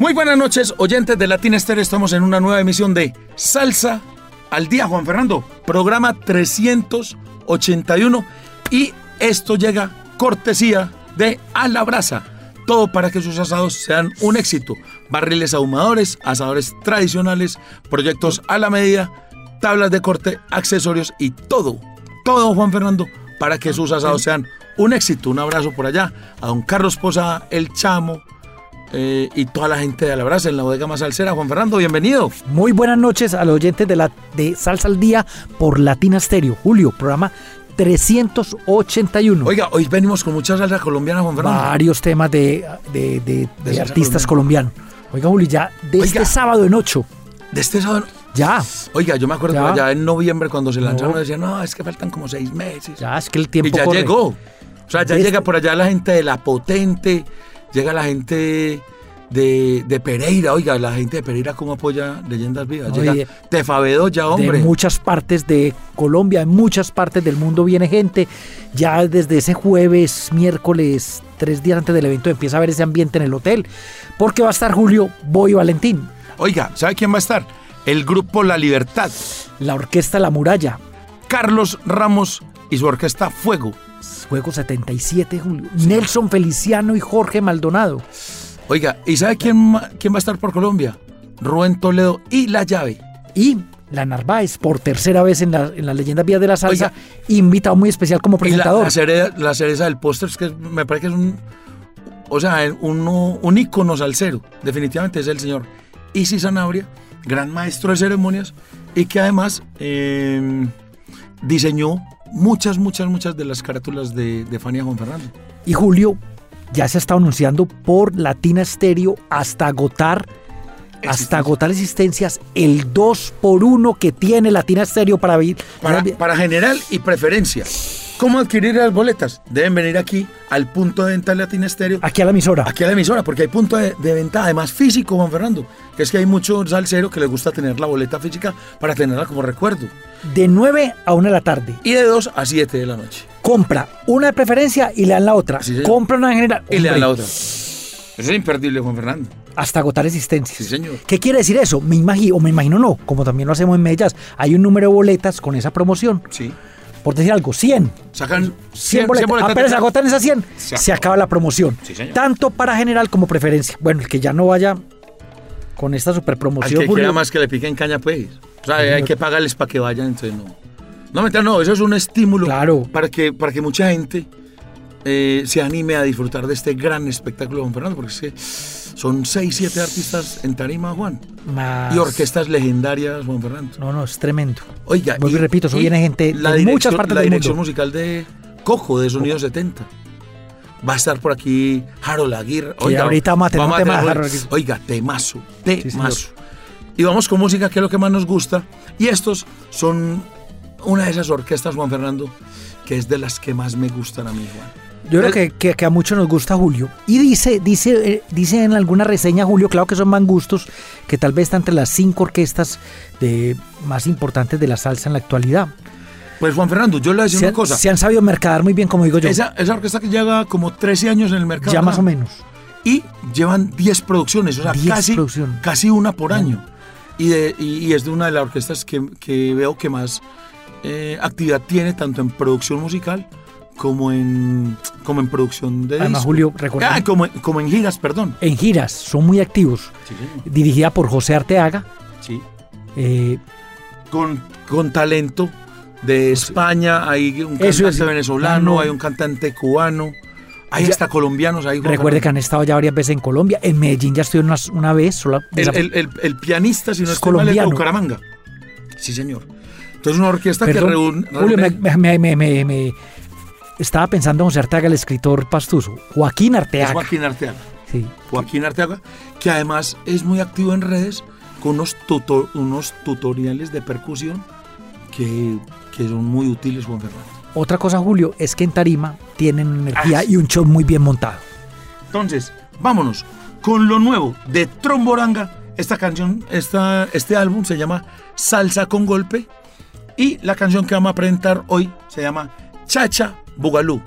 Muy buenas noches, oyentes de Latina Estéreo. Estamos en una nueva emisión de Salsa al Día, Juan Fernando. Programa 381. Y esto llega cortesía de A la Brasa. Todo para que sus asados sean un éxito. Barriles ahumadores, asadores tradicionales, proyectos a la medida, tablas de corte, accesorios y todo. Todo, Juan Fernando, para que sus asados sean un éxito. Un abrazo por allá a don Carlos Posada, el Chamo, eh, y toda la gente de Alabraza en la bodega más salsera. Juan Fernando, bienvenido. Muy buenas noches a los oyentes de, la, de Salsa al Día por Latina Stereo. Julio, programa 381. Oiga, hoy venimos con mucha salsa colombiana, Juan Fernando. Varios temas de, de, de- de artistas colombianos. Oiga, Julio, ya de Oiga. este sábado en 8. De este sábado. Ya, Oiga, yo me acuerdo Ya. allá en noviembre cuando se lanzaron, No. decían, no, es que faltan como seis meses. ya es que el y tiempo ya corre. llegó. O sea, ya De llega este- por allá la gente de La Potente, llega la gente de, de Pereira. Oiga, la gente de Pereira, ¿cómo apoya Leyendas Vivas? Oye, Llega Tefavedo ya, hombre. De muchas partes de Colombia, en muchas partes del mundo viene gente. Ya desde ese jueves, miércoles, tres días antes del evento empieza a ver ese ambiente en el hotel. Porque va a estar Julio Boy Valentín, Oiga, ¿sabe quién va a estar? El grupo La Libertad. la orquesta La Muralla, Carlos Ramos y su orquesta Fuego. Juego 77, Julio. Nelson Feliciano y Jorge Maldonado. Oiga, ¿y sabe quién, quién va a estar por Colombia? Rubén Toledo y La Llave. Y la Narváez, por tercera vez en la, en la leyenda Vía de la Salsa, Oiga. invitado muy especial como Y la, presentador. la cereza, la cereza del póster, es que me parece que es un. O sea, un, un ícono salsero. Definitivamente es el señor Isi Sanabria, gran maestro de ceremonias y que además eh, diseñó muchas, muchas, muchas de las carátulas de, de Fania Juan Fernando. Y Julio ya se está anunciando por Latina Stereo hasta agotar. Hasta agotar existencias el 2 por 1 que tiene Latina Stereo para. Para, para general y preferencia. ¿Cómo adquirir las boletas? Deben venir aquí al punto de venta de Latina Estéreo. Aquí a la emisora. Aquí a la emisora, porque hay punto de, de venta, además físico, Juan Fernando. Que es que hay mucho salsero que les gusta tener la boleta física para tenerla como recuerdo. De 9 a 1 de la tarde. Y de 2 a 7 de la noche. Compra una de preferencia y le dan la otra. Sí. Compra una en general. Y le dan la otra. Eso es imperdible, Juan Fernando. Hasta agotar existencias. Sí, señor. ¿Qué quiere decir eso? Me imagino, o me imagino no, como también lo hacemos en Mellas. Hay un número de boletas con esa promoción. Sí. Por decir algo, 100. Sacan 100 100, boletas. boletas. Apenas agotan esas 100, Se acaba la promoción. Sí, señor. Tanto para general como preferencia. Bueno, el que ya no vaya con esta super Al promoción. que quiera más que le piquen caña, pues. O sea, hay que pagarles para que vayan, entonces no. No, mentira, no, eso es un estímulo Claro. para, que, para que mucha gente eh, se anime a disfrutar de este gran espectáculo, Juan Fernando, porque es que son 6, 7 artistas en tarima, Juan. Más- Y orquestas legendarias, Juan Fernando. No, no, es tremendo. Oiga, Vuelvo y repito, eso viene gente la de muchas partes La del dirección mundo. musical de Cojo, de Sonido 70. Va a estar por aquí Harold Aguirre. Que ahorita vamos a tener un tema Harold. Oiga, temazo, temazo. y vamos con música, que es lo que más nos gusta. Y estos son una de esas orquestas, Juan Fernando, que es de las que más me gustan a mí, Juan. Yo creo que, que- que a muchos nos gusta Julio. Y dice, dice, eh, dice en alguna reseña Julio, claro que son más gustos, que tal vez está entre las cinco orquestas de, más importantes de la salsa en la actualidad. Pues Juan Fernando, yo le voy a decir Se, una cosa. se han sabido mercadar muy bien, como digo yo. Esa, esa orquesta que lleva como 13 años en el mercado. ya más o menos. y llevan 10 producciones, o sea, 10 casi, producciones. casi una por año. Y, de- y- y es de una de las orquestas que, que veo que más eh, actividad tiene, tanto en producción musical como en, como en producción de Además, discos. Julio, recuerda, Ah, como, como en giras, perdón. en giras son muy activos. Sí. Dirigida por José Arteaga. Sí. eh, Con, con talento de España, hay un cantante es. venezolano, no. hay un cantante cubano, hay Ya- hasta colombianos. Hay recuerde que han estado ya varias veces en Colombia. En Medellín ya estuvieron una, una vez. sola- El, el- el- el pianista, si no Es estoy mal, es colombiano. Bucaramanga. Sí, señor. Entonces, una orquesta que reúne. Julio, me, me- me- estaba pensando en José Arteaga, el escritor pastuso. Joaquín Arteaga. Joaquín Arteaga. Sí. Joaquín Arteaga, que además es muy activo en redes con unos, unos tutoriales de percusión que, que son muy útiles, Juan Fernando. Otra cosa, Julio, es que en Tarima tienen energía ah, y un show muy bien montado. Entonces, vámonos con lo nuevo de Tromboranga. Esta canción, esta, este álbum se llama Salsa con Golpe. Y la canción que vamos a presentar hoy se llama Chacha Bugalú.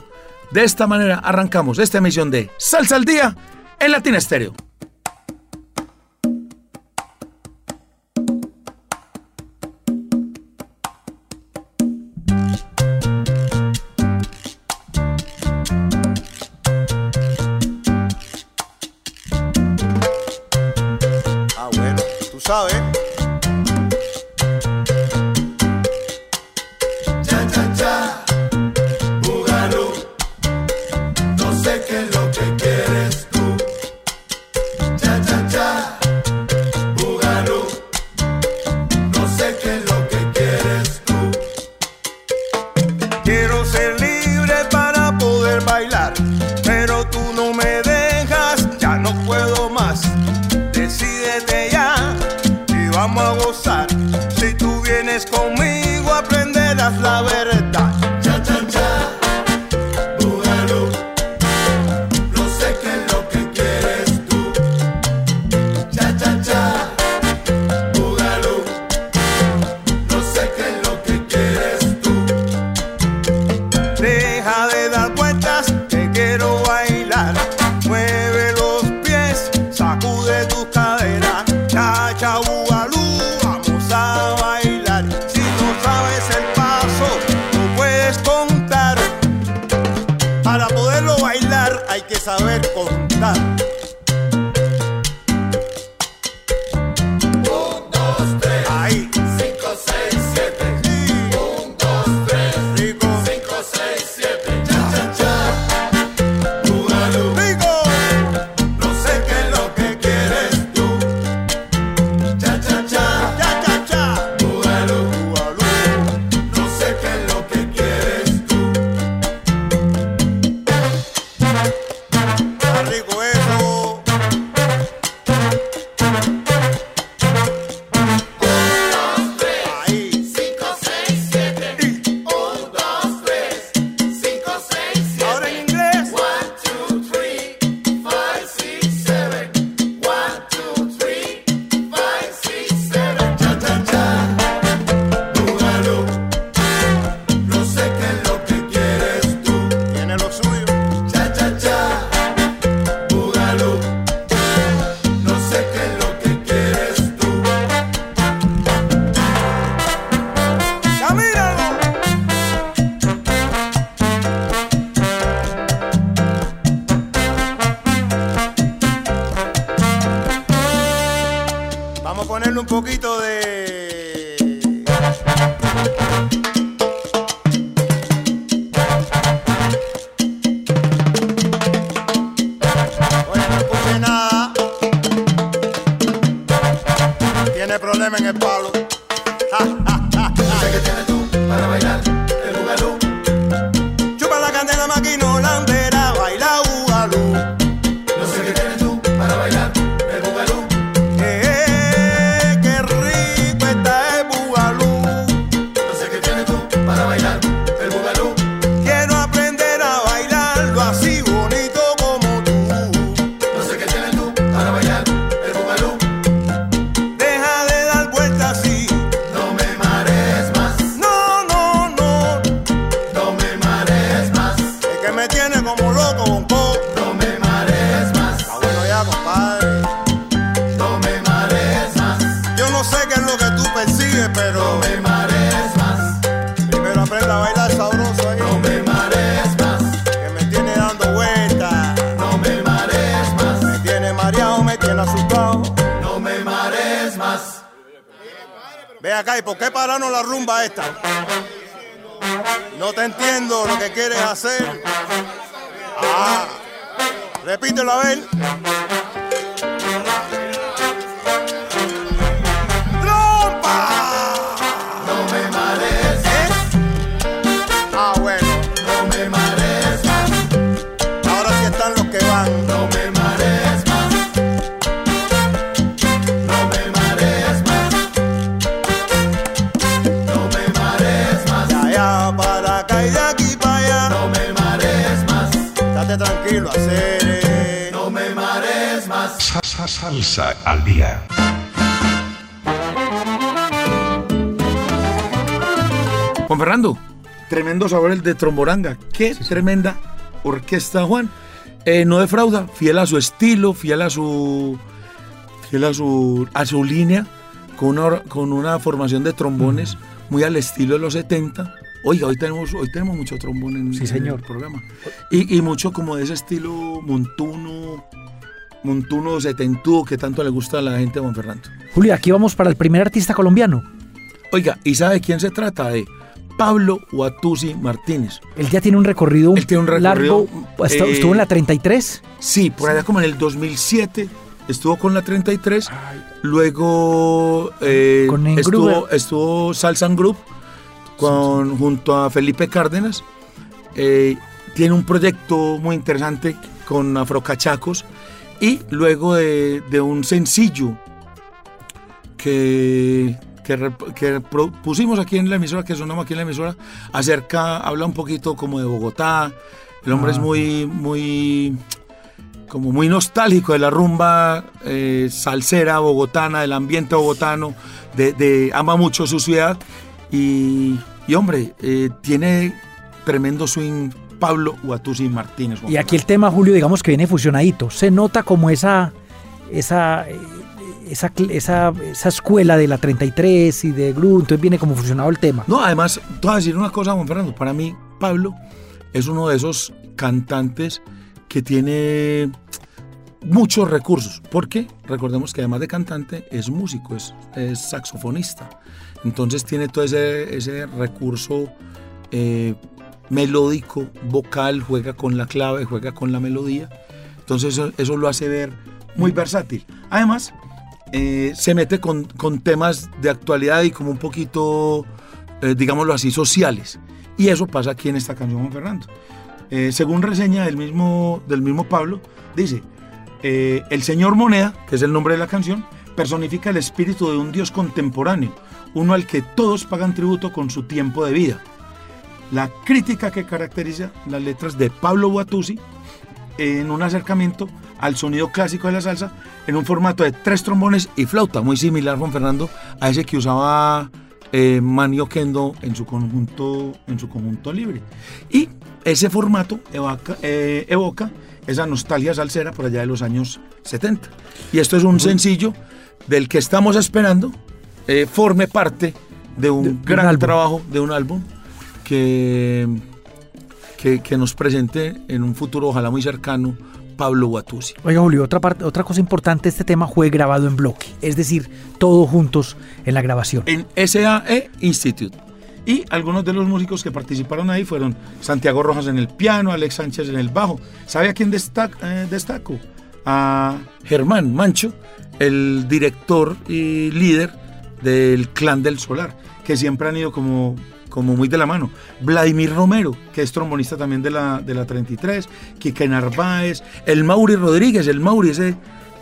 De esta manera arrancamos esta emisión de Salsa al Día en Latina Estéreo. flower le ven el palo. De Tromboranga. Qué tremenda orquesta, Juan. Eh, no defrauda, fiel a su estilo, fiel a su, fiel a su, a su línea, con una, con una formación de trombones muy al estilo de los 70. Oiga, hoy tenemos, hoy tenemos mucho trombón en, Sí, en señor. el programa. Y, y mucho como de ese estilo montuno, montuno setentudo que tanto le gusta a la gente de Juan Fernando. Julio, aquí vamos para el primer artista colombiano. Oiga, ¿y sabe quién se trata? De Pablo Watusi Martínez. Él ya tiene un recorrido, Él tiene un recorrido, largo. Estu- eh, Estuvo en la 33. Sí, por allá como en el 2007 estuvo con la 33. Luego eh, Con estuvo, estuvo Salsan Group con, junto a Felipe Cárdenas. Eh, tiene un proyecto muy interesante con Afrocachacos. Y luego de, de un sencillo que, que, que pusimos aquí en la emisora, que sonamos aquí en la emisora, acerca, habla un poquito como de Bogotá. El hombre es muy, muy, como muy nostálgico de la rumba eh, salsera bogotana, del ambiente bogotano, de, de- ama mucho su ciudad y, y, hombre, eh, tiene tremendo swing Pablo Guatusi Martínez. Juan Y aquí el tema, Julio, digamos que viene fusionadito. Se nota como esa, esa, esa, esa, esa escuela de la 33 y de Gru, entonces viene como fusionado el tema. No, además, te voy a decir una cosa, Juan Fernando. Para mí, Pablo es uno de esos cantantes que tiene muchos recursos. Porque recordemos que además de cantante, es músico, es, es saxofonista. Entonces tiene todo ese, ese recurso eh, melódico, vocal, juega con la clave, juega con la melodía. Entonces eso, eso lo hace ver muy versátil. Además, eh, se mete con, temas de actualidad y como un poquito, eh, digámoslo así, sociales. Y eso pasa aquí en esta canción, Juan Fernando. Eh, según reseña del mismo, del mismo Pablo, dice, el señor Moneda, que es el nombre de la canción, personifica el espíritu de un dios contemporáneo, uno al que todos pagan tributo con su tiempo de vida. La crítica que caracteriza las letras de Pablo Guatusi en un acercamiento al sonido clásico de la salsa en un formato de tres trombones y flauta, muy similar, Juan Fernando, a ese que usaba eh, Manio Kendo en su conjunto, en su conjunto libre. Y ese formato evoca, eh, evoca esa nostalgia salsera por allá de los años 70. Y esto es un sencillo del que estamos esperando eh, forme parte de un De- de un gran trabajo, de un álbum que, que, que nos presente en un futuro, ojalá muy cercano, Pablo Guatusi. Oiga, Julio, otra, parte, otra cosa importante, este tema fue grabado en bloque, es decir, todos juntos en la grabación. En SAE Institute. Y algunos de los músicos que participaron ahí fueron Santiago Rojas en el piano, Alex Sánchez en el bajo. ¿Sabe a quién destac- eh, destaco? A Germán Mancho, el director y líder del Clan del Solar, que siempre han ido como, como muy de la mano. Vladimir Romero, que es trombonista también de la, de la 33, Quique Narváez, el Mauri Rodríguez, el Mauri, ese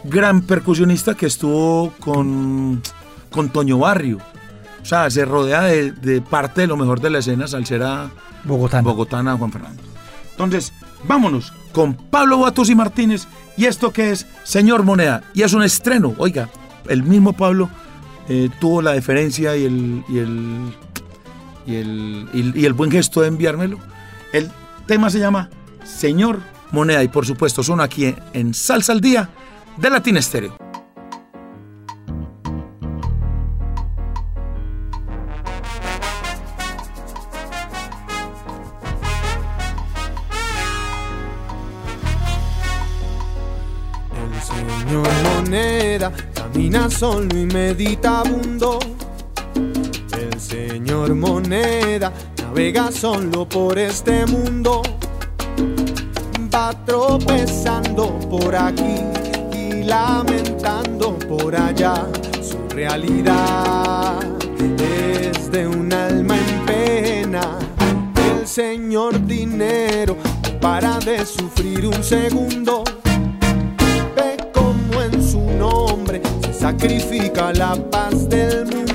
gran percusionista que estuvo con, con Toño Barrio. O sea, se rodea de, de parte de lo mejor de la escena salsera Bogotá. bogotana, Juan Fernando. Entonces, vámonos con Pablo Guatos y Martínez y esto que es Señor Moneda. Y es un estreno. Oiga, el mismo Pablo eh, tuvo la deferencia y el, y, el, y, el, y- el buen gesto de enviármelo. El tema se llama Señor Moneda y por supuesto son aquí en, en Salsa al Día de Latin Estéreo. El señor moneda camina solo y meditabundo. Señor moneda navega solo por este mundo. Va tropezando por aquí y lamentando por allá. Su realidad es de un alma en pena. El señor dinero para de sufrir un segundo ve como en su nombre se sacrifica la paz del mundo.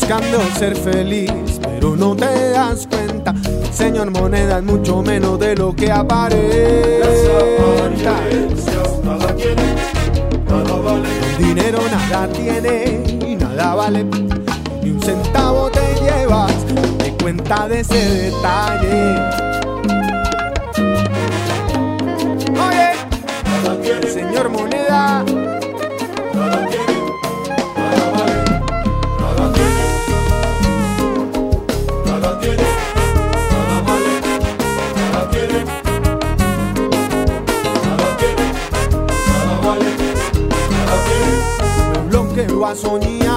Buscando ser feliz, pero no te das cuenta. Señor moneda es mucho menos de lo que aparenta. Dinero nada tiene y nada vale. Ni un centavo te llevas de cuenta de ese detalle. Oye, señor moneda, pueblo que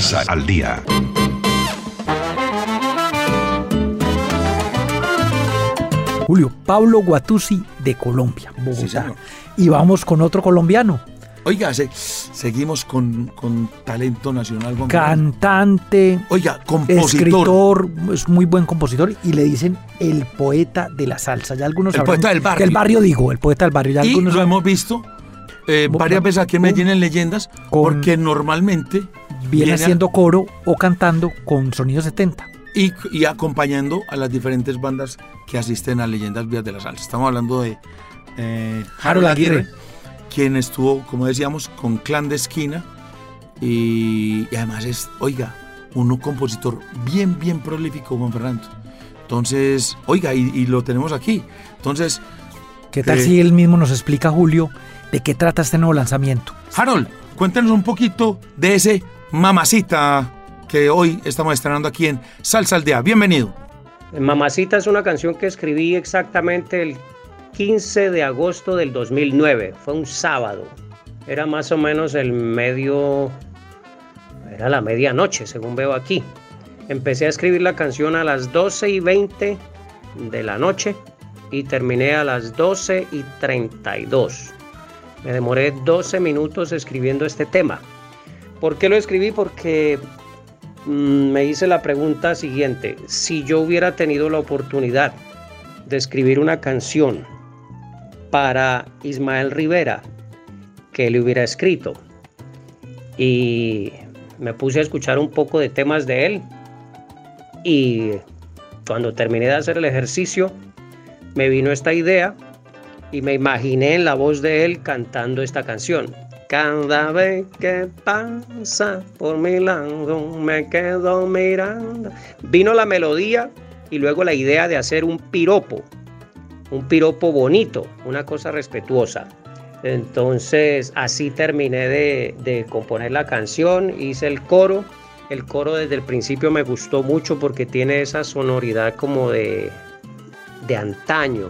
Salsa, al día. Julio, Pablo Guatusi de Colombia, Bogotá. y vamos con otro colombiano, Oiga, se- seguimos con, con talento nacional. Juan cantante, Oiga, compositor. escritor, es muy buen compositor y le dicen el poeta de la salsa. Ya algunos El poeta del barrio. El barrio digo, el poeta del barrio. Ya Y algunos lo hemos visto eh, varias veces aquí en Medellín en Leyendas, porque normalmente viene haciendo coro o cantando con sonido 70. y, y acompañando a las diferentes bandas que asisten a Leyendas Vías de la Salsa. Estamos hablando de eh, Harold Aguirre. quien estuvo, como decíamos, con Clan de Esquina y, y además es, oiga, un compositor bien, bien prolífico, Juan Fernando. Entonces, oiga, y, y lo tenemos aquí. Entonces, ¿Qué tal Eh. si él mismo nos explica, Julio, de qué trata este nuevo lanzamiento? Harold, cuéntanos un poquito de ese mamacita que hoy estamos estrenando aquí en Salsa Aldea. Bienvenido. Mamacita es una canción que escribí exactamente el 15 de agosto del 2009. Fue un sábado. Era más o menos el medio, era la medianoche, según veo aquí. Empecé a escribir la canción a las 12 y 20 de la noche y terminé a las 12 y 32. Me demoré 12 minutos escribiendo este tema. ¿Por qué lo escribí? Porque mm, me hice la pregunta siguiente. Si yo hubiera tenido la oportunidad de escribir una canción para Ismael Rivera, que le hubiera escrito, y me puse a escuchar un poco de temas de él, y cuando terminé de hacer el ejercicio, me vino esta idea y me imaginé en la voz de él cantando esta canción. Cada vez que pasa por mi lado me quedo mirando. Vino la melodía y luego la idea de hacer un piropo, un piropo bonito, una cosa respetuosa. Entonces así terminé de, de componer la canción, hice el coro. El coro desde el principio me gustó mucho porque tiene esa sonoridad como de, de antaño.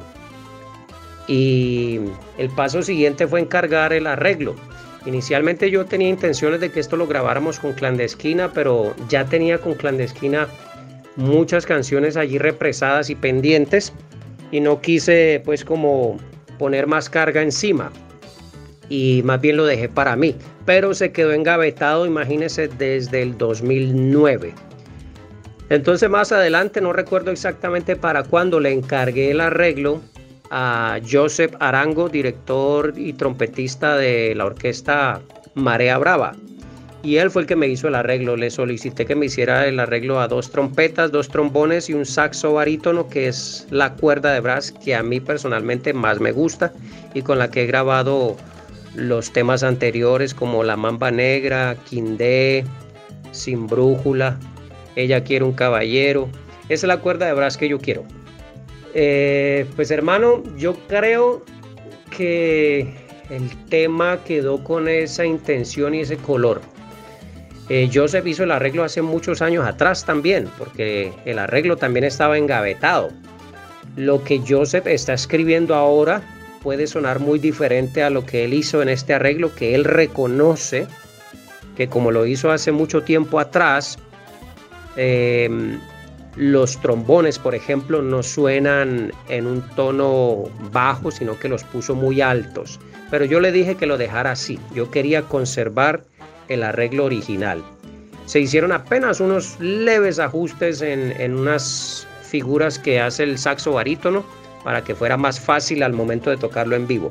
Y el paso siguiente fue encargar el arreglo. Inicialmente yo tenía intenciones de que esto lo grabáramos con Clandestina, pero ya tenía con Clandestina muchas canciones allí represadas y pendientes y no quise pues como poner más carga encima y más bien lo dejé para mí, pero se quedó engavetado, imagínense, desde el 2009. Entonces más adelante, no recuerdo exactamente para cuándo, le encargué el arreglo a Joseph Arango, director y trompetista de la orquesta Marea Brava. Y él fue el que me hizo el arreglo. Le solicité que me hiciera el arreglo a dos trompetas, dos trombones y un saxo barítono, que es la cuerda de brass que a mí personalmente más me gusta y con la que he grabado los temas anteriores como La Mamba Negra, Quindé, Sin Brújula, Ella quiere un caballero. Esa es la cuerda de brass que yo quiero. Eh, pues hermano, yo creo que el tema quedó con esa intención y ese color. Eh, Joseph hizo el arreglo hace muchos años atrás también, porque el arreglo también estaba engavetado. Lo que Joseph está escribiendo ahora puede sonar muy diferente a lo que él hizo en este arreglo, que él reconoce que como lo hizo hace mucho tiempo atrás, eh, los trombones, por ejemplo, no suenan en un tono bajo, sino que los puso muy altos. Pero yo le dije que lo dejara así. Yo quería conservar el arreglo original. Se hicieron apenas unos leves ajustes en, en unas figuras que hace el saxo barítono para que fuera más fácil al momento de tocarlo en vivo.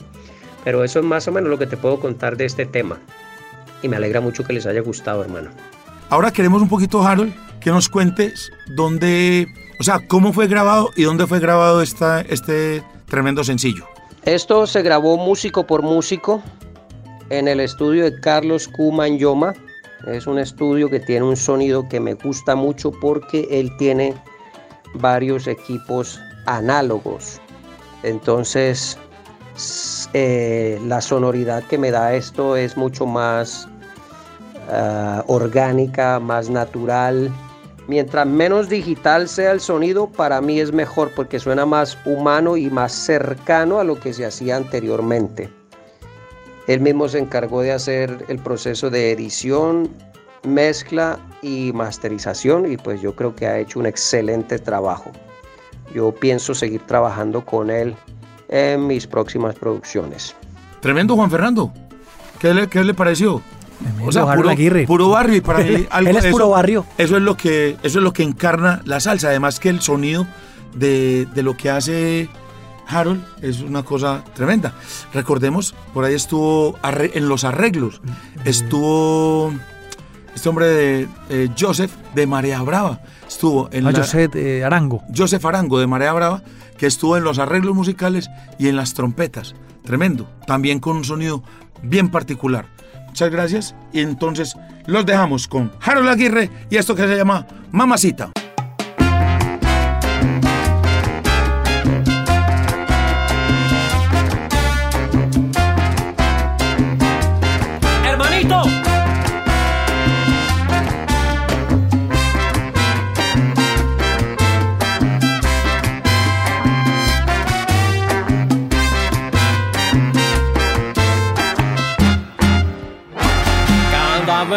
Pero eso es más o menos lo que te puedo contar de este tema. Y me alegra mucho que les haya gustado, hermano. Ahora queremos un poquito, Harold, que nos cuentes dónde, o sea, cómo fue grabado y dónde fue grabado esta, este tremendo sencillo. Esto se grabó músico por músico en el estudio de Carlos Kuman Yoma. Es un estudio que tiene un sonido que me gusta mucho porque él tiene varios equipos análogos. Entonces, eh, la sonoridad que me da esto es mucho más uh, orgánica, más natural. Mientras menos digital sea el sonido, para mí es mejor porque suena más humano y más cercano a lo que se hacía anteriormente. Él mismo se encargó de hacer el proceso de edición, mezcla y masterización y pues yo creo que ha hecho un excelente trabajo. Yo pienso seguir trabajando con él en mis próximas producciones. Tremendo Juan Fernando. ¿Qué le, qué le pareció? O sea, puro, puro, barrio y para mí algo, él es puro eso, barrio. Eso es lo que eso es lo que encarna la salsa. Además que el sonido de, de lo que hace Harold es una cosa tremenda. Recordemos, por ahí estuvo en los arreglos, estuvo este hombre de eh, Joseph de Marea Brava. Estuvo en ah, la, Joseph eh, Arango. Joseph Arango de Marea Brava, que estuvo en los arreglos musicales y en las trompetas. Tremendo. También con un sonido bien particular. Muchas gracias. Y entonces los dejamos con Harold Aguirre y esto que se llama Mamacita.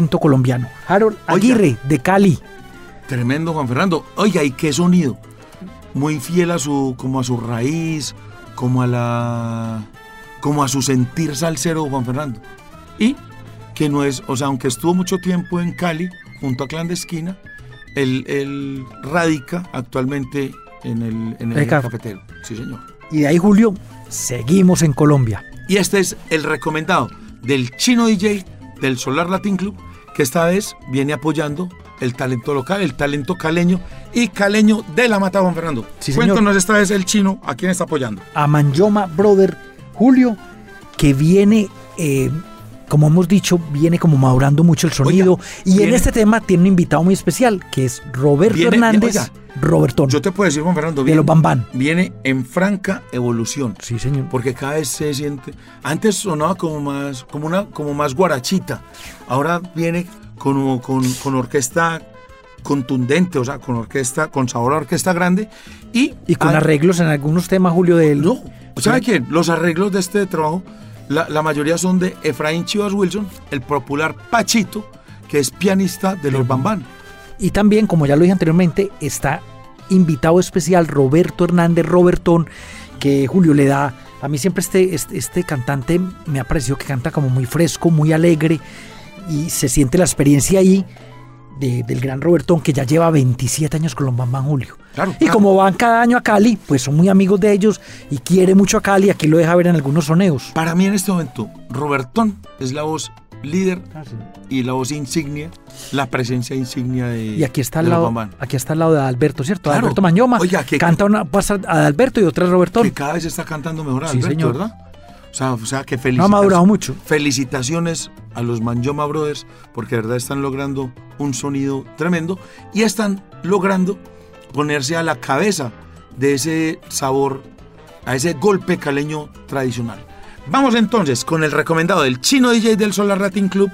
Talento colombiano. Harold Aguirre, de Cali. Tremendo Juan Fernando. Oiga, ¿y qué sonido? Muy fiel a su, como a su raíz, como a la, como a su sentir salsero Juan Fernando. Y que no es, o sea, aunque estuvo mucho tiempo en Cali, junto a Clandestina, él, él radica actualmente en el, en el El caf- cafetero. Sí, señor. Y de ahí, Julio, seguimos en Colombia. Y este es el recomendado del chino DJ del Solar Latin Club, que esta vez viene apoyando el talento local, el talento caleño y caleño de la Mata Juan Fernando. Sí. Cuéntanos esta vez el chino a quién está apoyando. a Manjoma Brother Julio, que viene, eh, como hemos dicho, viene como madurando mucho el sonido. Oiga, y en este tema tiene un invitado muy especial, que es Roberto Viene- Hernández oiga, Robertón. Yo te puedo decir, Juan Fernando, De viene, los Bambán. viene en franca evolución. Sí, señor. Porque cada vez se siente. Antes sonaba como más, como una, como más guarachita. Ahora viene con, con, con orquesta contundente, o sea, con orquesta, con sabor a orquesta grande y, Y con arreglos en algunos temas, Julio, del... No, ¿sabe quién? Los arreglos de este trabajo, la, mayoría son de Efraín Chivas Wilson, el popular Pachito, que es pianista de los Bambán. Y también, como ya lo dije anteriormente, está invitado especial Roberto Hernández Robertón, que Julio le da. A mí siempre este, este, este cantante me ha parecido que canta como muy fresco, muy alegre y se siente la experiencia ahí de- del gran Robertón que ya lleva 27 años con los Bambán Julio. Claro, Y claro. como van cada año a Cali, pues son muy amigos de ellos y quiere mucho a Cali, aquí lo deja ver en algunos soneos. Para mí en este momento, Robertón es la voz líder y la voz insignia, la presencia insignia de, Y aquí está al lado, aquí está al lado de Alberto, ¿cierto? Claro. Alberto Mañoma. Oiga, que- canta una pasa a Alberto y otra es Robertón. Que cada vez está cantando mejor Sí, Alberto, señor. ¿verdad? O sea, o sea que No ha felicitaciones. madurado mucho. Felicitaciones a los Manjoma Brothers porque de verdad están logrando un sonido tremendo y están logrando ponerse a la cabeza de ese sabor, a ese golpe caleño tradicional. Vamos entonces con el recomendado del chino DJ del Solar Rating Club,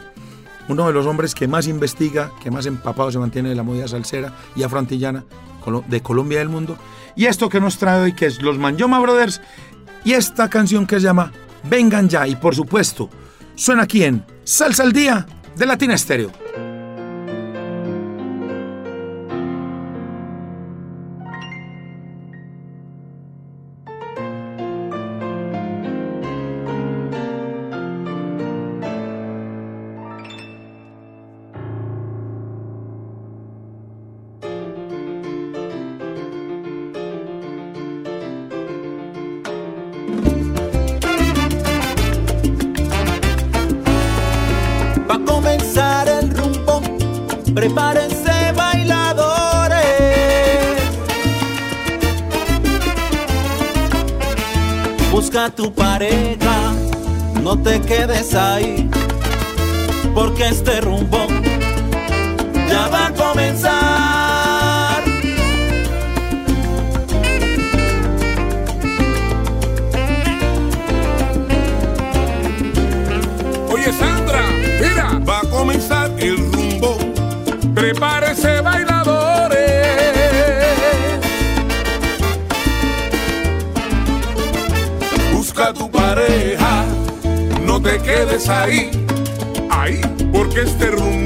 uno de los hombres que más investiga, que más empapado se mantiene de la movida salsera y afroantillana colo- de Colombia y del mundo. Y esto que nos trae hoy, que es los Manjoma Brothers, y esta canción que se llama Vengan ya, y por supuesto, suena aquí en Salsa al Día de Latina Estéreo. Prepárense bailadores. Busca tu pareja, no te quedes ahí, porque este rumbo ya va a comenzar. Quedes ahí, ahí, porque este rumbo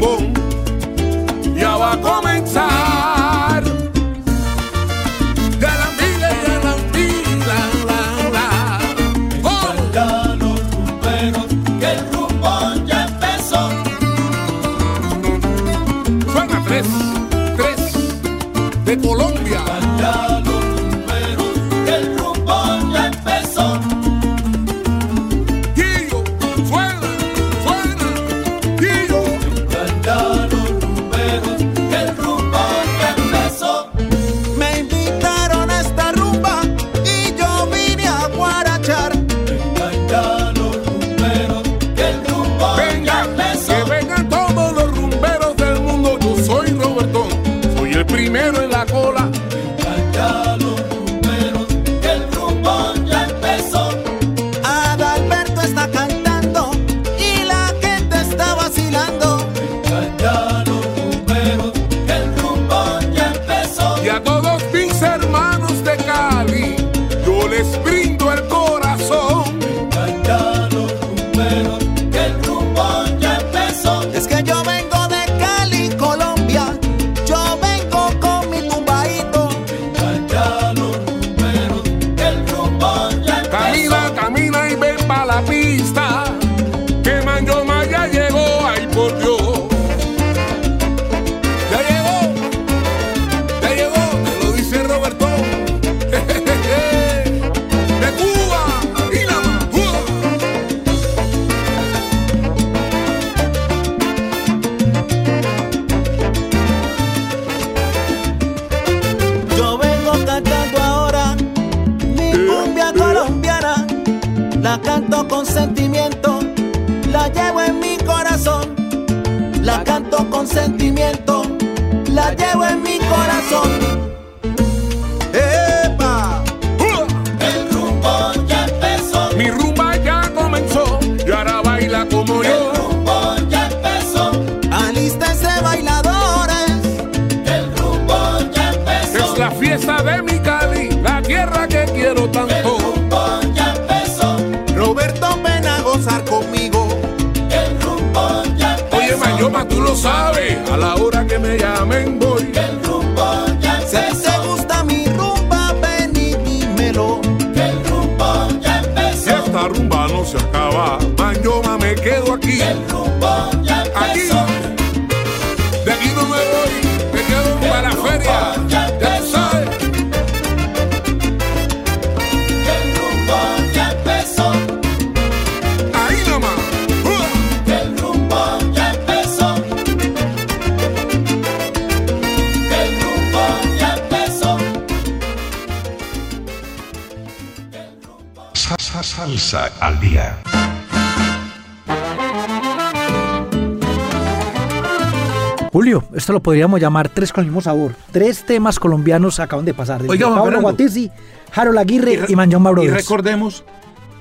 esto lo podríamos llamar tres con el mismo sabor. Tres temas colombianos acaban de pasar. Oiga, Pablo Fernando. Guatizzi, Harold Aguirre re- y, Manjoma y Brothers. recordemos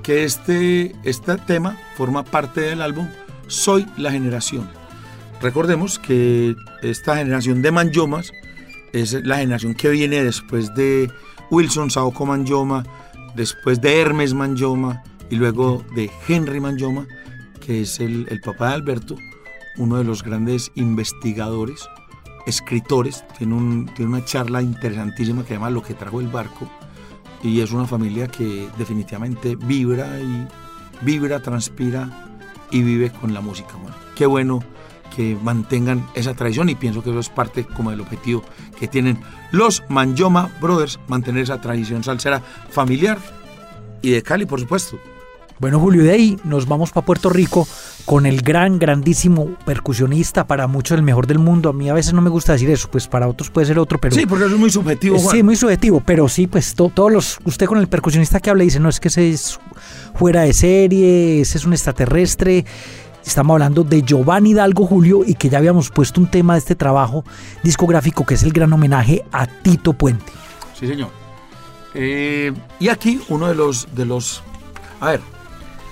que este, este tema forma parte del álbum Soy la generación. Recordemos que esta generación de Manyomas es la generación que viene después de Wilson Saoko Manjoma, después de Hermes Manjoma y luego de Henry Manjoma, que es el, el papá de Alberto, uno de los grandes investigadores, escritores. Tiene, un- tiene una charla interesantísima que se llama Lo que trajo el barco y es una familia que definitivamente vibra y vibra, transpira y vive con la música. Bueno, qué bueno que mantengan esa tradición y pienso que eso es parte como del objetivo que tienen los Manjoma Brothers, mantener esa tradición salsera familiar y de Cali, por supuesto. Bueno, Julio, de ahí nos vamos para Puerto Rico con el gran, grandísimo percusionista, para muchos el mejor del mundo. A mí a veces no me gusta decir eso, pues para otros puede ser otro, pero... Sí, porque eso es muy subjetivo, Juan. Sí, muy subjetivo, pero sí, pues to- todos los... Usted con el percusionista que habla dice, no, es que ese es fuera de serie, ese es un extraterrestre. Estamos hablando de Giovanni Hidalgo Julio y que ya habíamos puesto un tema de este trabajo discográfico que es el gran homenaje a Tito Puente. Sí, señor. Eh, y aquí uno de los, de los... A ver,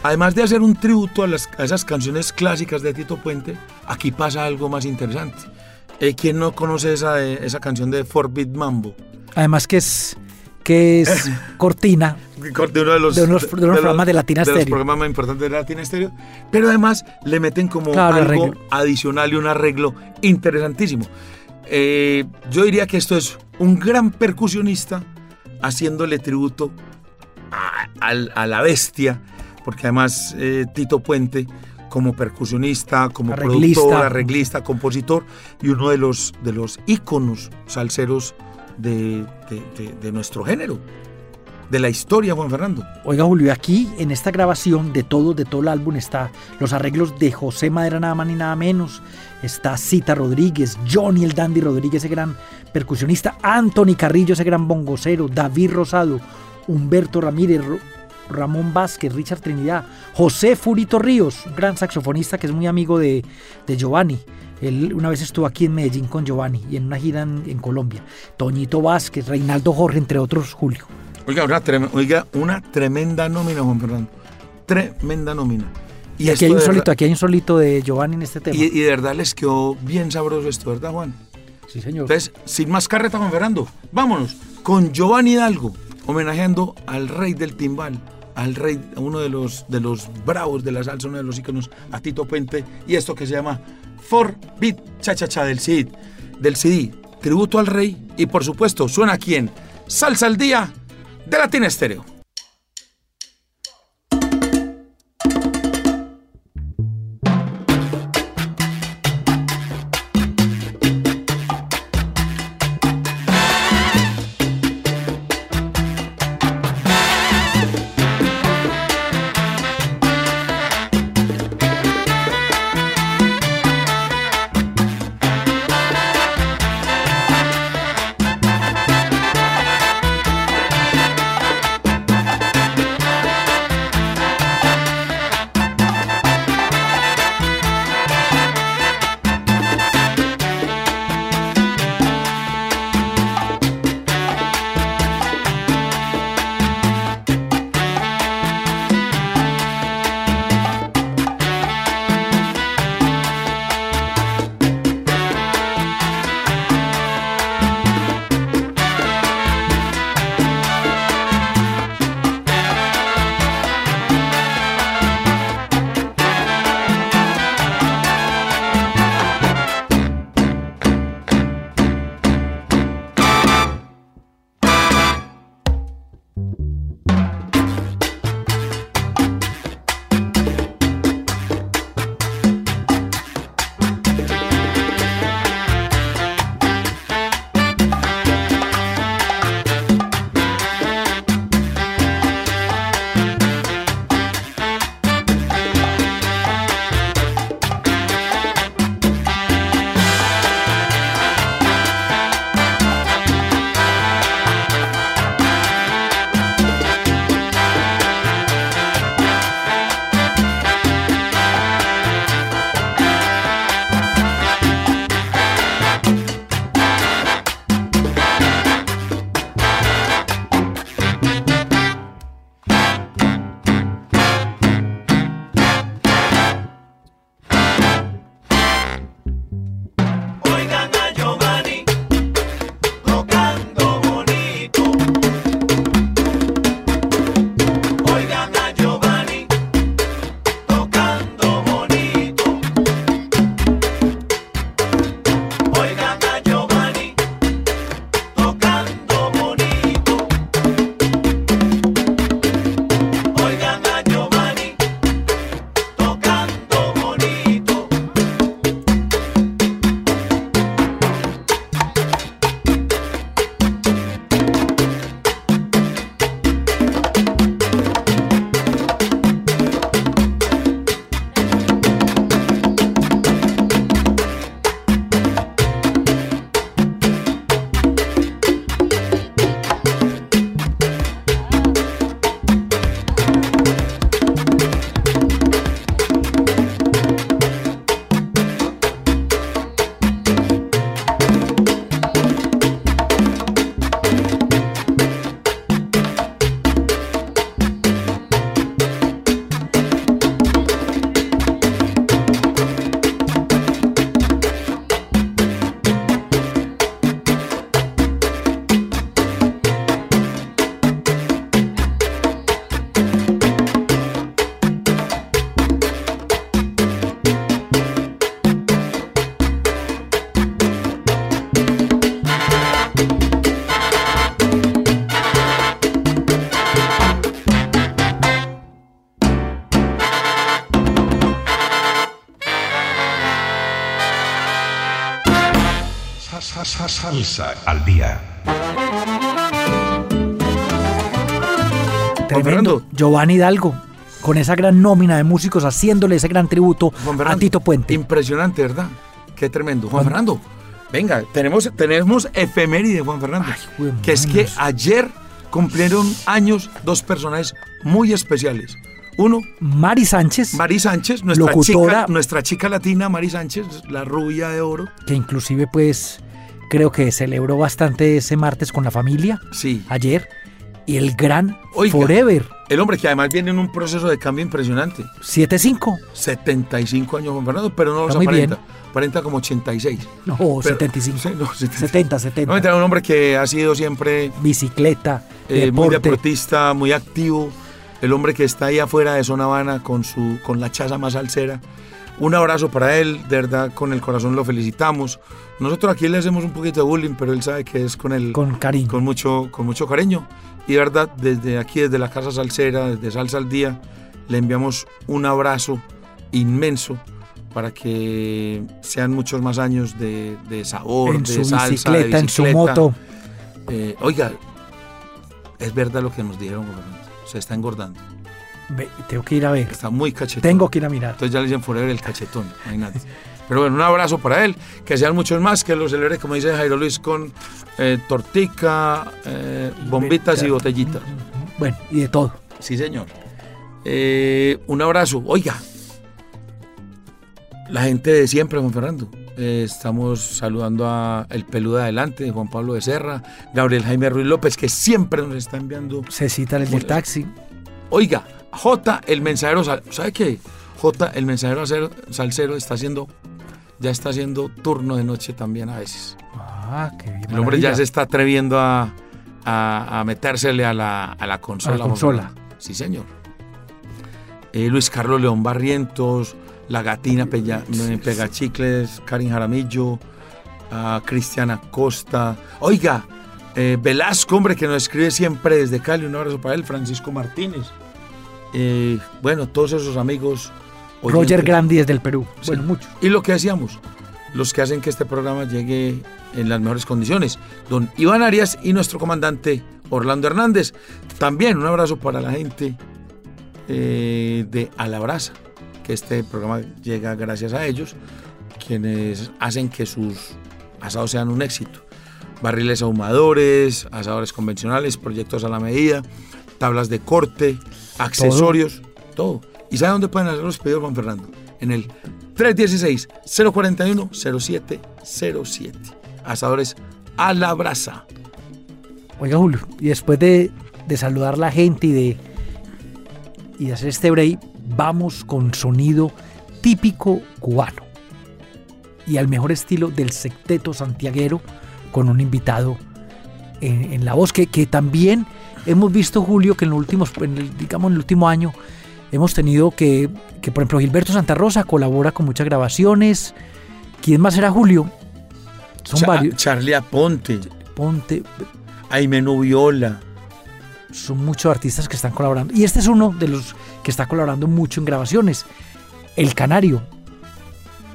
además de hacer un tributo a, las- a esas canciones clásicas de Tito Puente, aquí pasa algo más interesante. Eh, ¿Quién no conoce esa, eh, esa canción de Forbid Mambo? Además que es, que es cortina de uno de los, De unos- de unos programas de Latina de los Stereo. programas más importantes de Latina Stereo. Pero además le meten como Claro, algo adicional y un arreglo interesantísimo. Eh, yo diría que esto es un gran percusionista haciéndole tributo a, al- a la bestia, porque además eh, Tito Puente como percusionista, como Arreglista. productor, arreglista, compositor y uno de los, de los íconos salseros de, de- de- de nuestro género, de la historia, Juan Fernando. Oiga Julio, aquí en esta grabación de todo, de todo el álbum está los arreglos de José Madera nada más ni nada menos, está Cita Rodríguez, Johnny el Dandy Rodríguez, ese gran percusionista, Anthony Carrillo, ese gran bongocero, David Rosado, Humberto Ramírez, Ramón Vázquez, Richard Trinidad, José Furito Ríos, un gran saxofonista que es muy amigo de, de Giovanni. Él una vez estuvo aquí en Medellín con Giovanni y en una gira en, en Colombia. Toñito Vázquez, Reinaldo Jorge, entre otros, Julio. Oiga, una, trem- oiga, una tremenda nómina, Juan Fernando. Tremenda nómina. Y, aquí hay un solito, aquí hay un solito de Giovanni en este tema. y, y de verdad les quedó bien sabroso esto, ¿verdad, Juan? sí, señor. Entonces, sin más carreta, Juan Fernando, vámonos con Giovanni Hidalgo, homenajeando al rey del timbal, al rey, uno de los, de los bravos de la salsa, uno de los íconos, a Tito Puente, y esto que se llama For Beat Cha Cha Cha del CD, del CD, tributo al rey, y por supuesto, suena aquí en Salsa al Día de Latina Estéreo. Tremendo. Giovanni Hidalgo, con esa gran nómina de músicos haciéndole ese gran tributo a Tito Puente. Impresionante, ¿verdad? Qué tremendo. Juan Fernando, venga, tenemos, tenemos efeméride, Juan Fernando. que es que ayer cumplieron años dos personajes muy especiales. Uno, Mari Sánchez, Mari Sánchez, nuestra Locutora. chica, nuestra chica latina, Mari Sánchez, la rubia de oro. que inclusive pues creo que celebró bastante ese martes con la familia, Sí. ayer, y el gran Oiga. Forever, El hombre que además viene en un proceso de cambio impresionante. 7-5. 75 años Juan Fernando, pero no los Está muy aparenta. Aparenta como 86. No, Pero- 75. Sí, no, 70. 70, 70. No, un hombre que ha sido siempre Bicicleta, eh, muy deporte. deportista, muy activo. El hombre que está ahí afuera de Zona Habana con, su, con la chaza más alcera. Un abrazo para él, de verdad, con el corazón lo felicitamos. Nosotros aquí le hacemos un poquito de bullying, pero él sabe que es con el, Con cariño. con mucho, con mucho cariño. Y de verdad, desde aquí, desde la Casa Salsera, desde Salsa al Día, le enviamos un abrazo inmenso para que sean muchos más años de, de sabor, en de su salsa, de bicicleta, en su bicicleta. moto. Eh, oiga, es verdad lo que nos dijeron, se está engordando, Ve, tengo que ir a ver. está muy cachetón. Tengo que ir a mirar. Entonces ya le dicen forever el cachetón, imagínate. Pero bueno, un abrazo para él, que sean muchos más, que lo celebre, como dice Jairo Luis, con eh, tortica, eh, bombitas y botellitas. Bueno, y de todo. Sí, señor. Eh, un abrazo. Oiga, la gente de siempre, Juan Fernando. Eh, estamos saludando a el peludo de adelante, Juan Pablo Becerra, Gabriel Jaime Ruiz López, que siempre nos está enviando. Se cita el del taxi. Oiga, J, el mensajero, ¿sabe qué? J, el mensajero salsero, está haciendo, ya está haciendo turno de noche también a veces. Ah, qué bien. El hombre ya se está atreviendo a, a- a metérsele a la, a la consola. A la consola. Sí, señor. Eh, Luis Carlos León Barrientos, La Gatina Pella- eh, Pegachicles, Karin Jaramillo, a Cristiana Costa. Oiga, eh, Velasco, hombre, que nos escribe siempre desde Cali. Un abrazo para él, Francisco Martínez. Eh, bueno, todos esos amigos. Roger. Grandi desde el Perú. Sí. Bueno, muchos. Y lo que decíamos, los que hacen que este programa llegue en las mejores condiciones. Don Iván Arias y nuestro comandante Orlando Hernández. También un abrazo para la gente eh, de Alabraza, que este programa llega gracias a ellos, quienes hacen que sus asados sean un éxito. Barriles ahumadores, asadores convencionales, proyectos a la medida, tablas de corte, accesorios, todo. ¿Y sabe dónde pueden hacer los pedidos, Juan Fernando? En el 316-041-0707. Asadores a la brasa. Oiga, Julio, y después de, de saludar a la gente y de, y hacer este break, vamos con sonido típico cubano. Y al mejor estilo del secteto santiaguero, con un invitado en, la voz, que, que también hemos visto, Julio, que en los últimos, digamos, en el último año, hemos tenido que, que, por ejemplo, Gilberto Santa Rosa colabora con muchas grabaciones. ¿Quién más era Julio? Son Cha- varios. Charlie Aponte, Ponte, Aime Nubiola. son muchos artistas que están colaborando. Y este es uno de los que está colaborando mucho en grabaciones. El Canario.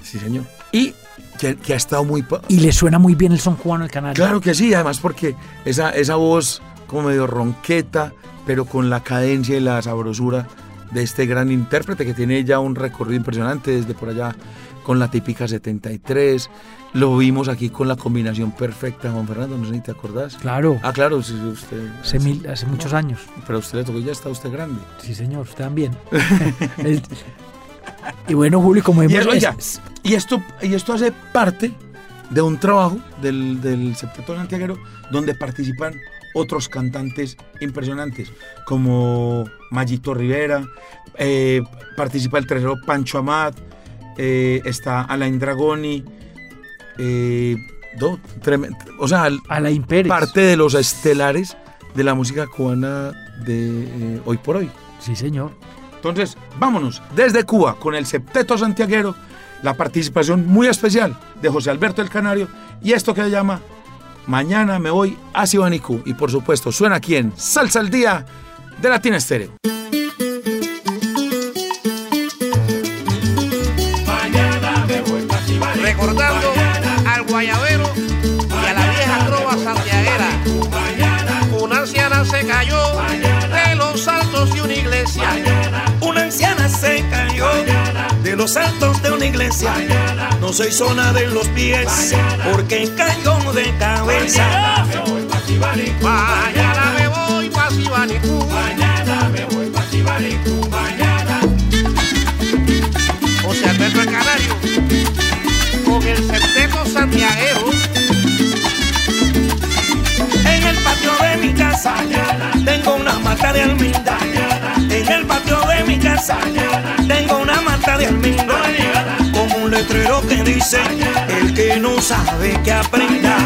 Sí, señor. Y que, que ha estado muy... Y le suena muy bien el son cubano al Canario. Claro que sí, además porque esa, esa voz como medio ronqueta, pero con la cadencia y la sabrosura de este gran intérprete que tiene ya un recorrido impresionante desde por allá con la típica 73. Lo vimos aquí con la combinación perfecta, Juan Fernando, no sé si te acordás. Claro. Ah, claro, sí, sí, usted. Hace, mil- hace muchos años. Pero usted le tocó, ya está usted grande. Sí, señor, usted también. Y bueno, Julio, como Y, hemos... es- oiga, es- y esto, y esto hace parte de un trabajo del, del Septeto Santiaguero donde participan otros cantantes impresionantes, como Mayito Rivera, eh, participa el tercero Pancho Amat, eh, está Alain Dragoni, eh, o sea, al- Alain Pérez. parte de los estelares de la música cubana de eh, hoy por hoy. Sí, señor. Entonces, vámonos desde Cuba con el septeto santiaguero, la participación muy especial de José Alberto el Canario y esto que se llama Mañana me voy a Sibanicú y por supuesto suena aquí en Salsa al Día de Latina Estéreo. Mañana me voy Recordando al guayabero y a la vieja trova santiaguera. Mañana, Una anciana se cayó de los saltos de una iglesia los altos de una iglesia. No se hizo nada en los pies porque cayó de cabeza. Mañana me voy pa' Sibanicú. Mañana me voy pa' Sibanicú. Mañana. José Alberto el Canario con el septeto santiaguero. En el patio de mi casa tengo una mata de almendra. En el patio de mi casa tengo una mata de almendra. Con un letrero que dice: El que no sabe que aprenda.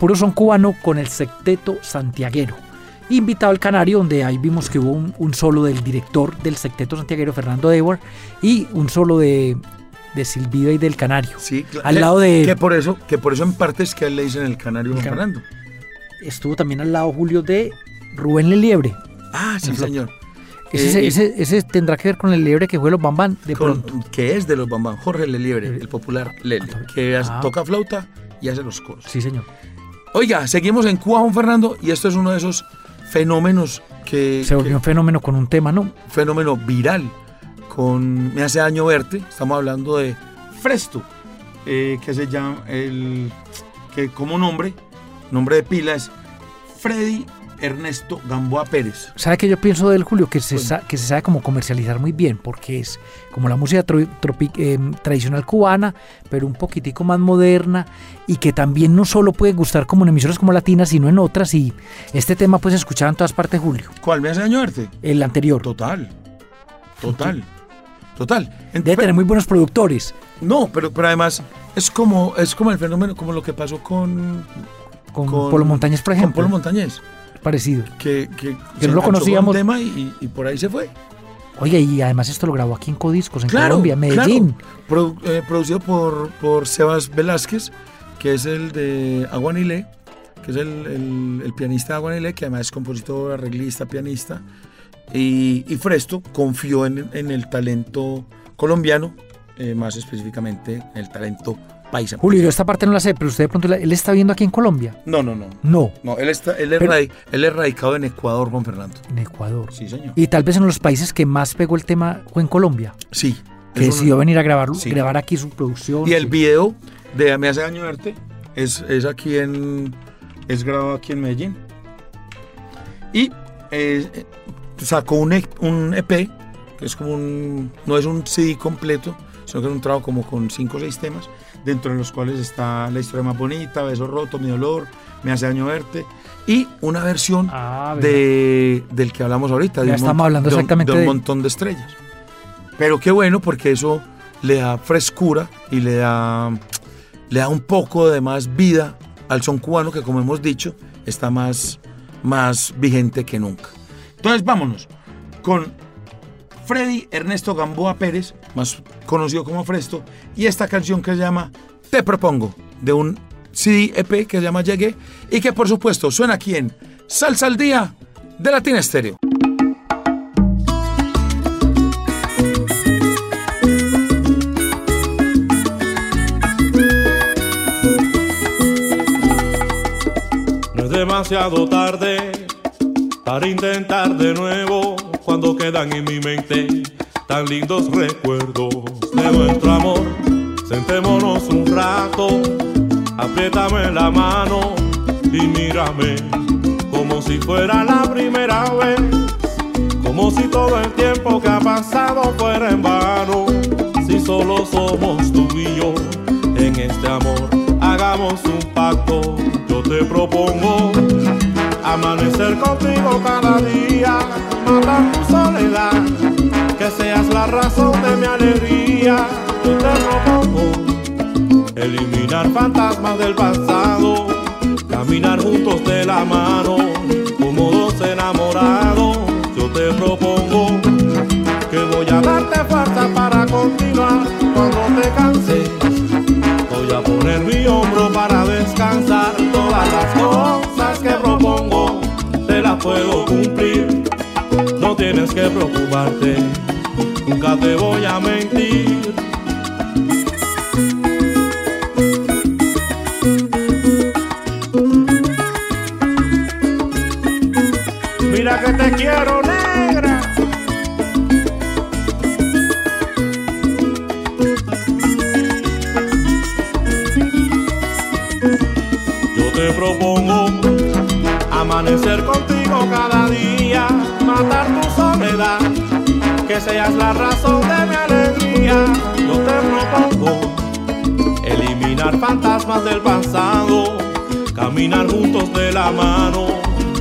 Puro son cubano con el secteto santiaguero. Invitado al Canario, donde ahí vimos que hubo un, un solo del director del secteto santiaguero, Fernando Dewar, y un solo de, de Silvida y del Canario. Sí, cla- Al que- lado de- Que por eso, que por eso en parte es que a él le dicen el canario Can- Fernando. Estuvo también al lado Julio de Rubén Leliebre. Ah, sí, señor. Ese, Eh, ese- ese tendrá que ver con el liebre que fue los Bambán de con- pronto. que es de los Bambán, Jorge Leliebre, el popular Lele, que Ah. toca flauta y hace los coros. Sí, señor. Oiga, seguimos en Cuba, Juan Fernando, y esto es uno de esos fenómenos que... Se volvió un fenómeno con un tema, ¿no? fenómeno viral con Me hace daño verte, estamos hablando de Fresto, eh, que se llama, el, que como nombre, nombre de pila es Freddy Ernesto Gamboa Pérez. ¿Sabe qué yo pienso del Julio? Que se, sa- que se sabe cómo comercializar muy bien, porque es como la música eh, tradicional cubana, pero un poquitico más moderna y que también no solo puede gustar como en emisoras como latinas, sino en otras. Y este tema pues se escuchaba en todas partes, Julio. ¿Cuál me hace daño verte? El anterior. Total, total, total. Debe tener muy buenos productores. No, pero, pero además es como, es como el fenómeno, como lo que pasó con... Con Polo Montañés, por ejemplo. Con Polo Montañés. Parecido. Que, que, Que no lo conocíamos. un tema y, por ahí se fue. Oye, y además esto lo grabó aquí en Codiscos, en Claro, Colombia, Medellín. claro. Eh, producido por, por Sebas Velázquez, que es el de Aguanilé, que es el, el- el pianista de Aguanilé, que además es compositor, arreglista, pianista. Y, y Fresto confió en, en el talento colombiano, eh, más específicamente en el talento paisa. Julio, yo esta parte no la sé, pero usted de pronto, la- él está viendo aquí en Colombia. No, no, no. No, No, él, está, él, es Pero- él es radicado en Ecuador con Fernando. en Ecuador. Sí, señor. Y tal vez en los países que más pegó el tema fue en Colombia, Sí. que un- decidió venir a grabarlo, Sí. grabar aquí su producción. Y el sí. video de Me hace daño verte es, es aquí en. Es grabado aquí en Medellín. Y eh, sacó un, E- un EP, que es como un. No es un CD completo, sino que es un trabajo como con 5 o 6 temas, dentro de los cuales está La historia más bonita, Beso roto, Mi dolor, Me hace daño verte. Y una versión Ah, de, del que hablamos ahorita. de Ya un estamos hablando de un- exactamente de un de- montón de estrellas. Pero qué bueno porque eso le da frescura y le da, le da un poco de más vida al son cubano que como hemos dicho está más, más vigente que nunca. Entonces vámonos con Freddy Ernesto Gamboa Pérez, más conocido como Fresto, y esta canción que se llama Te Propongo, de un CD EP que se llama Llegué, y que por supuesto suena aquí en Salsa al Día de Latina Estéreo. No es demasiado tarde para intentar de nuevo cuando quedan en mi mente tan lindos recuerdos de nuestro amor. Sentémonos un rato, apriétame la mano y mírame como si fuera la primera vez, como si todo el tiempo que ha pasado fuera en vano. Si solo somos tú y yo en este amor, hagamos un pacto. Yo te propongo amanecer contigo cada día, matar tu soledad, que seas la razón de mi alegría. Yo te propongo eliminar fantasmas del pasado, caminar juntos de la mano, como dos enamorados. Yo te propongo que voy a darte fuerza para continuar cuando te canses. Voy a poner mi hombro para puedo cumplir. No tienes que preocuparte, nunca te voy a mentir. Seas la razón de mi alegría. Yo te propongo eliminar fantasmas del pasado, caminar juntos de la mano,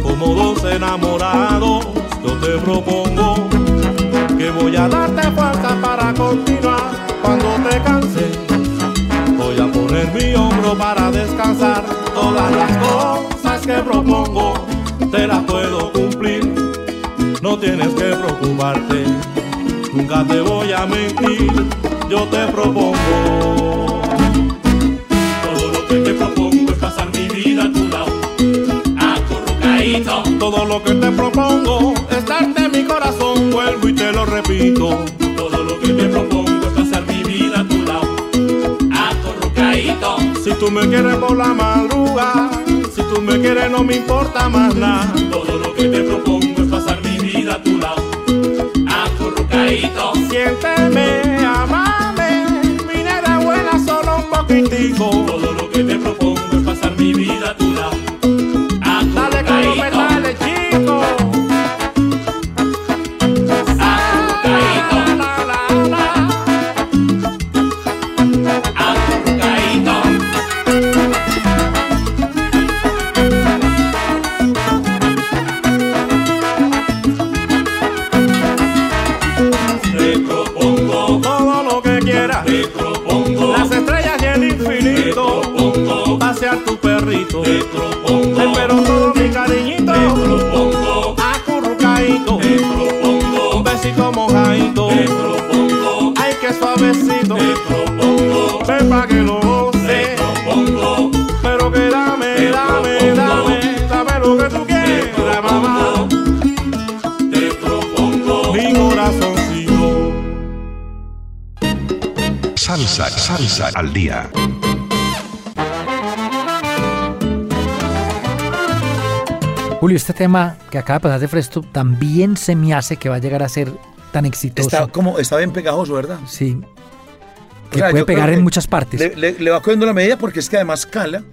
como dos enamorados. Yo te propongo que voy a darte fuerza para continuar cuando te canses. Voy a poner mi hombro para descansar. Todas las cosas que propongo te las puedo cumplir. No tienes que preocuparte, nunca te voy a mentir. Yo te propongo. Todo lo que te propongo es pasar mi vida a tu lado, acurrucadito. Todo lo que te propongo es darte mi corazón. Vuelvo y te lo repito. Todo lo que te propongo es pasar mi vida a tu lado, acurrucadito. Si tú me quieres por la madruga, si tú me quieres no me importa más nada. Todo lo que te propongo es pasar mi vida a tu lado, Marito. Siénteme, amame, minera buena solo un poquitico. Al día. Julio, este tema que acaba de pasar de fresco también se me hace que va a llegar a ser tan exitoso. Está, como, está bien pegajoso, ¿verdad? Sí. Que O sea, puede pegar en muchas partes. Le, le- le va cogiendo la medida porque es que además cala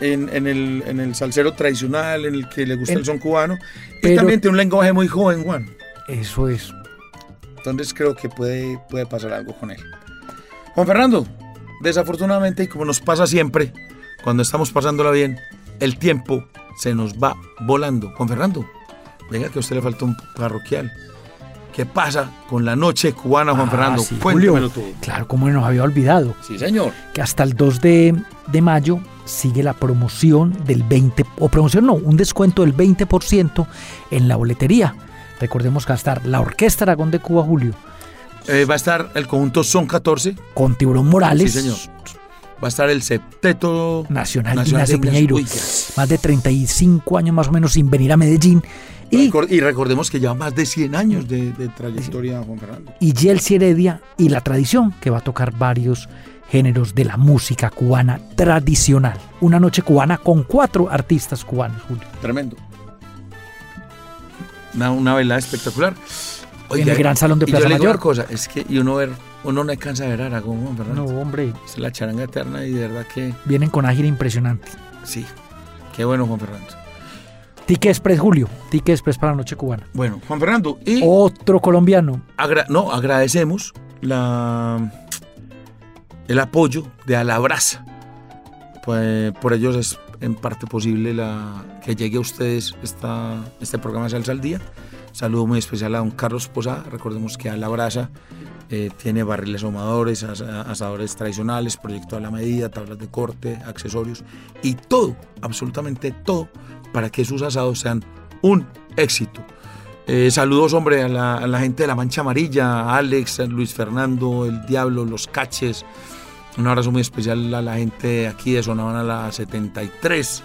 en, en el, en el salsero tradicional, en el que le gusta el son cubano. y pero- también tiene un lenguaje muy joven, Juan. Eso es. Entonces creo que puede, puede pasar algo con él. Juan Fernando, desafortunadamente, y como nos pasa siempre, cuando estamos pasándola bien, el tiempo se nos va volando. Juan Fernando, venga que a usted le falta un parroquial. ¿Qué pasa con la noche cubana, Juan Ah, Fernando? sí, Julio. todo. Claro, como nos había olvidado. Sí, señor. Que hasta el 2 de, de mayo sigue la promoción del 20, o promoción no, un descuento del 20% en la boletería. Recordemos estar la Orquesta Aragón de Cuba, Julio, Eh, va a estar el conjunto Son 14. con Tiburón Morales. Sí, señor. Va a estar el septeto Nacional, Nacional Ignacio de Piñeiro. Más de 35 años más o menos sin venir a Medellín. Y recordemos que lleva más de 100 años de, de trayectoria, Juan Fernando. y Yelsi Heredia y la tradición, que va a tocar varios géneros de la música cubana tradicional. Una noche cubana con cuatro artistas cubanos, Julio. Tremendo. Una, una velada espectacular. En el Gran Salón de y yo Plaza le digo Mayor. una cosa, es que y uno ver, uno no alcanza a ver a Aragón, Juan No, hombre, Es la charanga eterna y de verdad que vienen con ágil impresionante. sí. Qué bueno, Juan Fernando. Tique Express, Julio. Tique Express para la noche cubana. Bueno, Juan Fernando, y Otro colombiano. agra- no, agradecemos la, el apoyo de Alabraza. Pues, por ellos es en parte posible la, que llegue a ustedes esta, este programa Salsa al Día. Saludo muy especial a don Carlos Posada. Recordemos que Alabraza eh, tiene barriles ahumadores, as- asadores tradicionales, proyecto a la medida, tablas de corte, accesorios y todo, absolutamente todo, para que sus asados sean un éxito. Eh, saludos, hombre, a la, a la gente de la Mancha Amarilla, a Alex, a Luis Fernando, El Diablo, Los Caches. Un abrazo muy especial a la gente aquí de Zona Habana, la 73,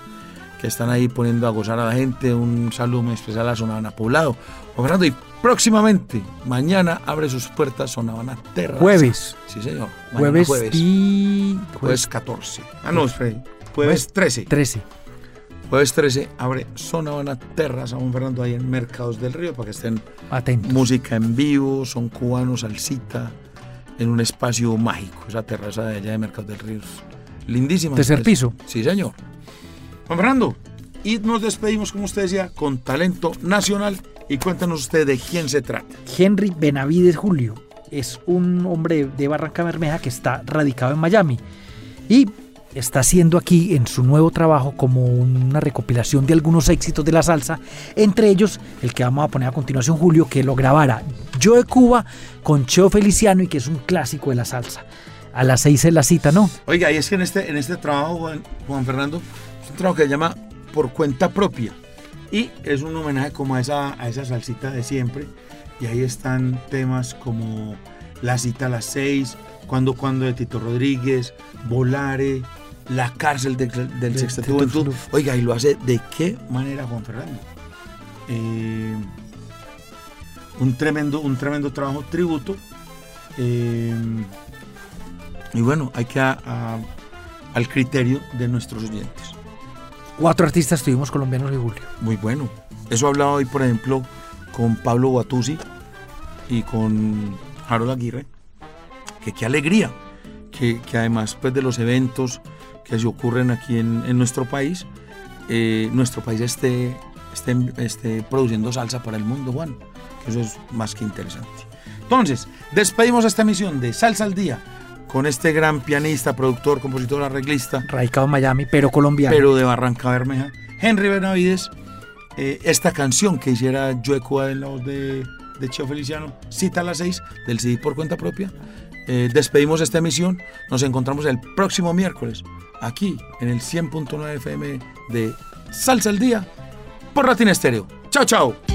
que están ahí poniendo a gozar a la gente. Un saludo muy especial a Zona Habana Poblado. Juan Fernando, y próximamente, mañana abre sus puertas Zona Habana Terraza. Jueves. Sí, señor. Mañana Jueves, jueves. y... Jueves 14. Ah, no, espere. Jueves 13. 13. Jueves 13 abre Zona Habana Terraza, Juan Fernando, ahí en Mercados del Río, para que estén Atentos. música en vivo, son cubanos, salsita, en un espacio mágico, esa terraza de allá de Mercados del Río. es Lindísima. Tercer piso. Sí, señor. Juan Fernando, y nos despedimos, como usted decía, con talento nacional. Y cuéntanos usted de quién se trata. Henry Benavides Julio es un hombre de Barranca Bermeja que está radicado en Miami y está haciendo aquí en su nuevo trabajo como una recopilación de algunos éxitos de la salsa, entre ellos el que vamos a poner a continuación Julio, que lo grabara Yo de Cuba con Cheo Feliciano y que es un clásico de la salsa. A las seis es la cita, ¿no? Oiga, y es que en este, en este trabajo, Juan, Juan Fernando, un trabajo que se llama Por Cuenta Propia. Y es un homenaje como a esa, a esa salsita de siempre. Y ahí están temas como La cita a las seis, Cuando Cuando de Tito Rodríguez, Volare, La cárcel de- del De Sexteto Juventud. Juventud. Oiga, y lo hace de qué manera, Juan Fernando. Eh, un, tremendo, un tremendo trabajo tributo. Eh, y bueno, hay que a- a- al criterio de nuestros oyentes. Cuatro artistas tuvimos colombianos de Julio. Muy bueno. Eso he hablado hoy, por ejemplo, con Pablo Guatusi y con Harold Aguirre. Que qué alegría. Que, que además pues, de los eventos que se ocurren aquí en, en nuestro país, eh, nuestro país esté, esté, esté produciendo salsa para el mundo, Juan. Eso es más que interesante. Entonces, despedimos esta emisión de Salsa al Día con este gran pianista, productor, compositor, arreglista, Radicado en Miami, pero colombiano. pero de Barranca Bermeja, Henry Benavides. eh, esta canción que hiciera Cuba en la voz de de Cheo Feliciano, Cita a las 6 del CD por cuenta propia. Eh, despedimos esta emisión. Nos encontramos el próximo miércoles aquí en el 100.9 FM de Salsa al Día por Ratín Estéreo. Chao, chao.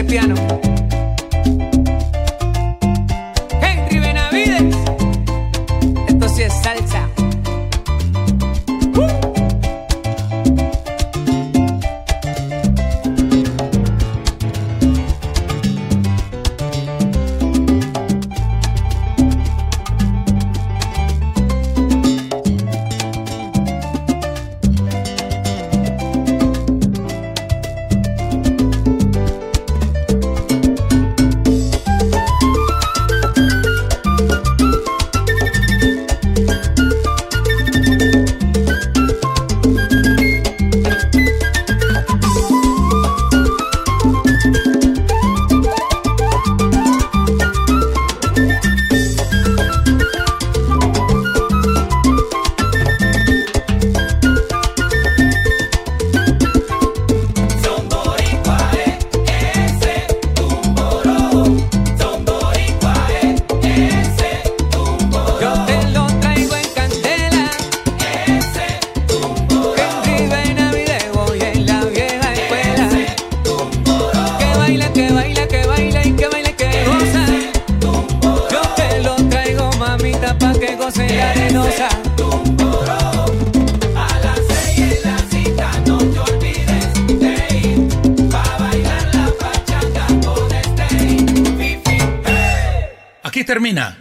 Ese piano.